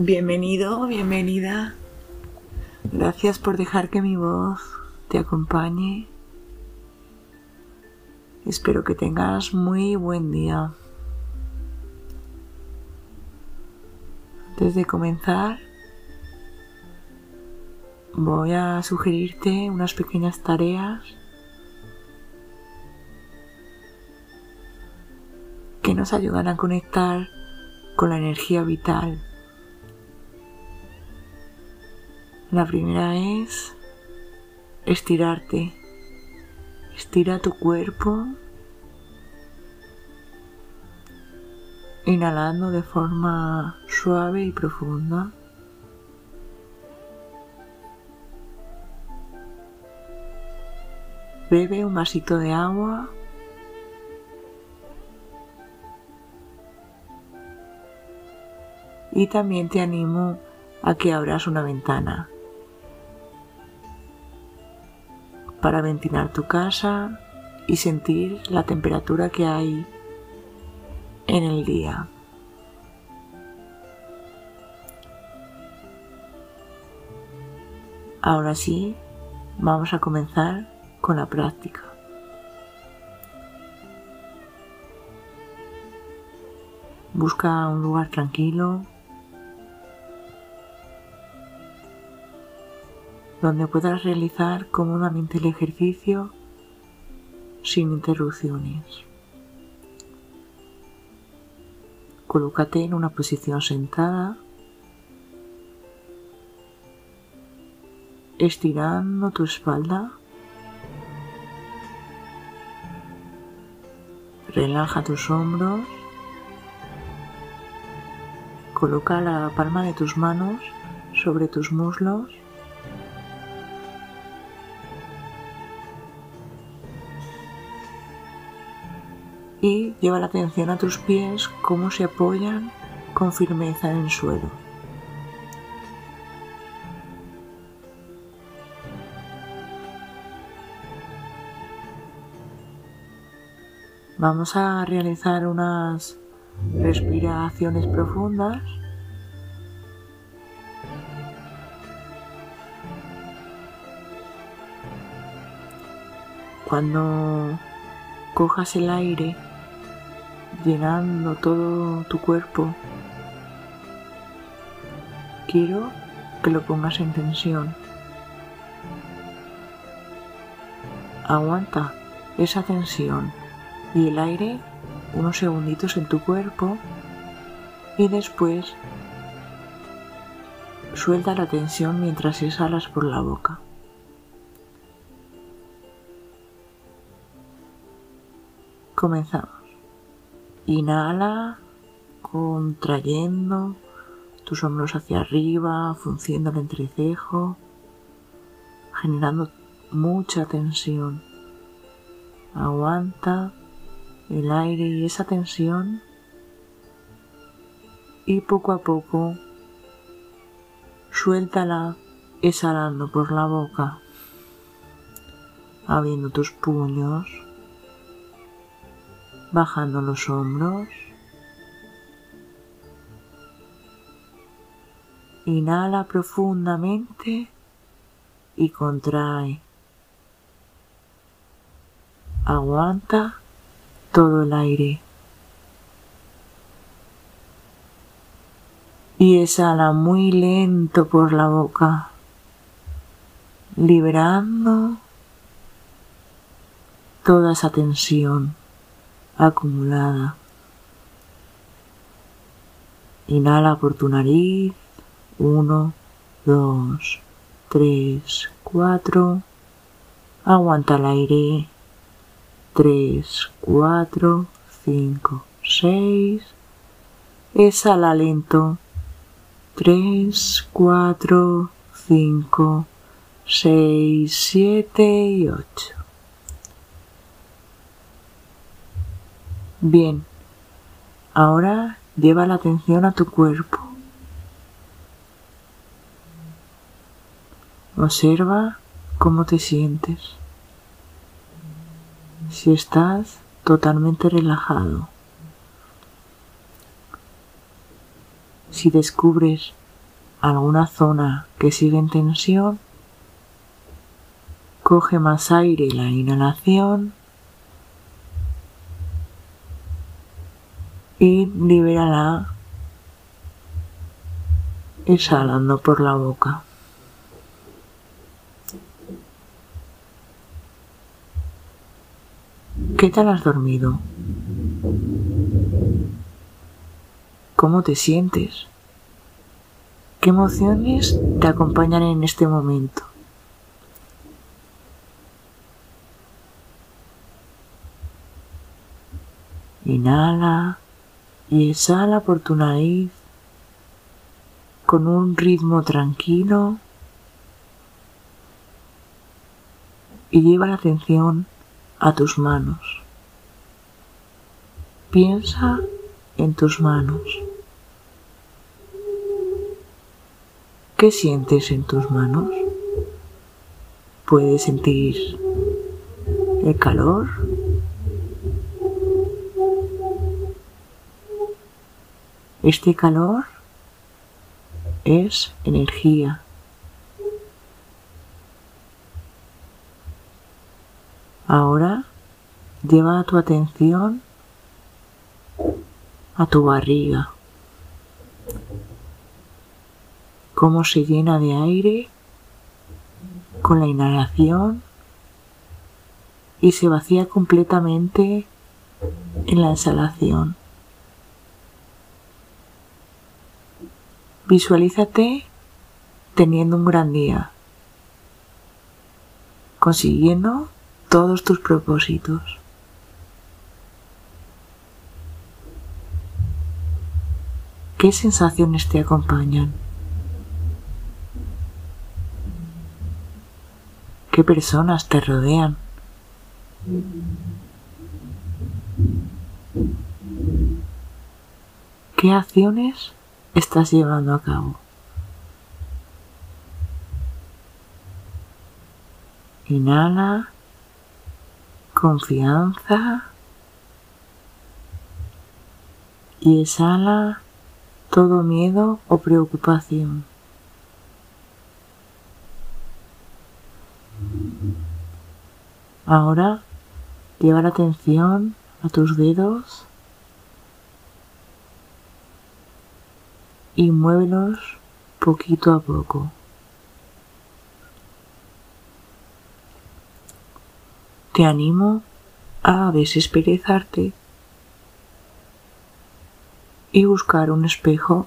Bienvenido, bienvenida. Gracias por dejar que mi voz te acompañe. Espero que tengas muy buen día. Antes de comenzar, voy a sugerirte unas pequeñas tareas que nos ayudan a conectar con la energía vital La primera es estirarte. Estira tu cuerpo. Inhalando de forma suave y profunda. Bebe un vasito de agua. Y también te animo a que abras una ventana. Para ventilar tu casa y sentir la temperatura que hay en el día. Ahora sí, vamos a comenzar con la práctica. Busca un lugar tranquilo donde puedas realizar cómodamente el ejercicio sin interrupciones. Colócate en una posición sentada, estirando tu espalda. Relaja tus hombros. Coloca la palma de tus manos sobre tus muslos y lleva la atención a tus pies cómo se apoyan con firmeza en el suelo. Vamos a realizar unas respiraciones profundas. Cuando cojas el aire llenando todo tu cuerpo. Quiero que lo pongas en tensión. Aguanta esa tensión y el aire unos segunditos en tu cuerpo y después suelta la tensión mientras exhalas por la boca. Comenzamos. Inhala, contrayendo tus hombros hacia arriba, funcionando el entrecejo, generando mucha tensión. Aguanta el aire y esa tensión y poco a poco suéltala exhalando por la boca, abriendo tus puños bajando los hombros. Inhala profundamente y contrae. Aguanta todo el aire. Y exhala muy lento por la boca, liberando toda esa tensión acumulada. Inhala por tu nariz. Uno, dos, tres, cuatro. Aguanta el aire. Tres, cuatro, cinco, seis. Exhala lento. Tres, cuatro, cinco, seis, siete y ocho. Bien, ahora lleva la atención a tu cuerpo. Observa cómo te sientes. Si estás totalmente relajado. Si descubres alguna zona que sigue en tensión, coge más aire la inhalación y libérala exhalando por la boca. ¿Qué tal has dormido? ¿Cómo te sientes? ¿Qué emociones te acompañan en este momento? Inhala y exhala por tu nariz con un ritmo tranquilo y lleva la atención a tus manos. Piensa en tus manos. ¿Qué sientes en tus manos? ¿Puedes sentir el calor? Este calor es energía. Ahora lleva tu atención a tu barriga. Cómo se llena de aire con la inhalación y se vacía completamente en la exhalación. Visualízate teniendo un gran día, consiguiendo todos tus propósitos. ¿Qué sensaciones te acompañan? ¿Qué personas te rodean? ¿Qué acciones estás llevando a cabo? Inhala confianza y exhala todo miedo o preocupación. Ahora lleva la atención a tus dedos y muévelos poquito a poco. Te animo a desesperezarte y buscar un espejo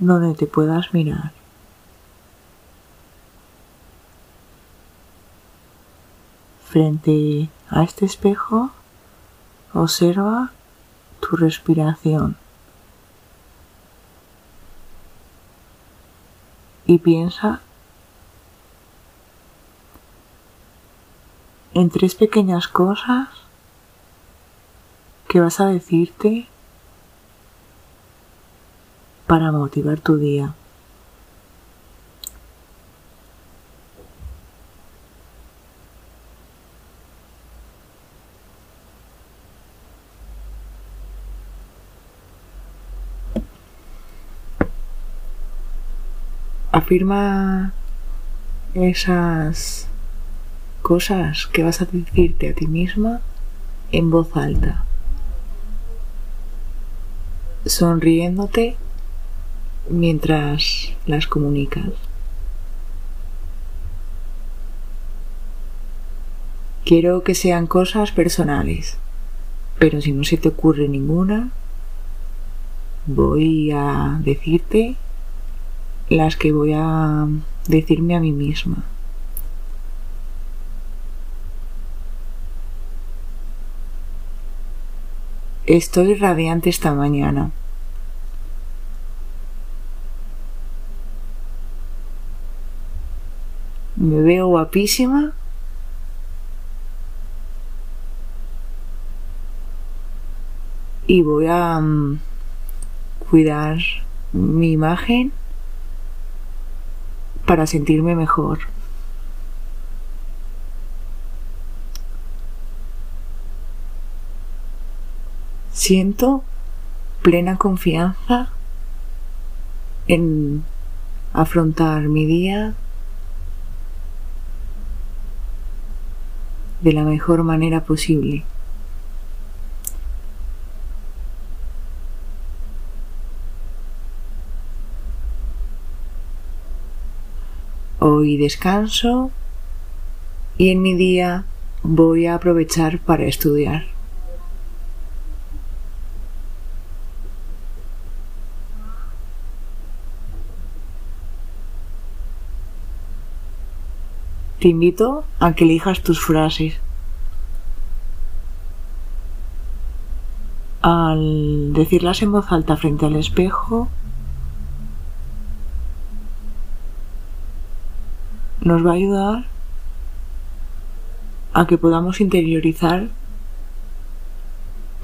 donde te puedas mirar. Frente a este espejo, observa tu respiración y piensa en tres pequeñas cosas que vas a decirte para motivar tu día. Afirma esas cosas que vas a decirte a ti misma en voz alta, sonriéndote mientras las comunicas. Quiero que sean cosas personales, pero si no se te ocurre ninguna, voy a decirte las que voy a decirme a mí misma. Estoy radiante esta mañana. Me veo guapísima. Y voy a mm, cuidar mi imagen para sentirme mejor. Siento plena confianza en afrontar mi día de la mejor manera posible. Hoy descanso y en mi día voy a aprovechar para estudiar. Te invito a que elijas tus frases. Al decirlas en voz alta frente al espejo, nos va a ayudar a que podamos interiorizar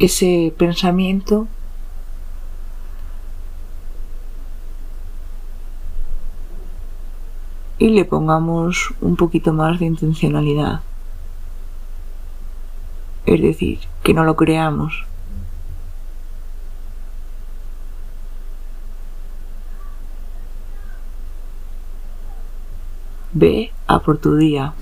ese pensamiento y le pongamos un poquito más de intencionalidad. Es decir, que no lo creamos. Ve a por tu día.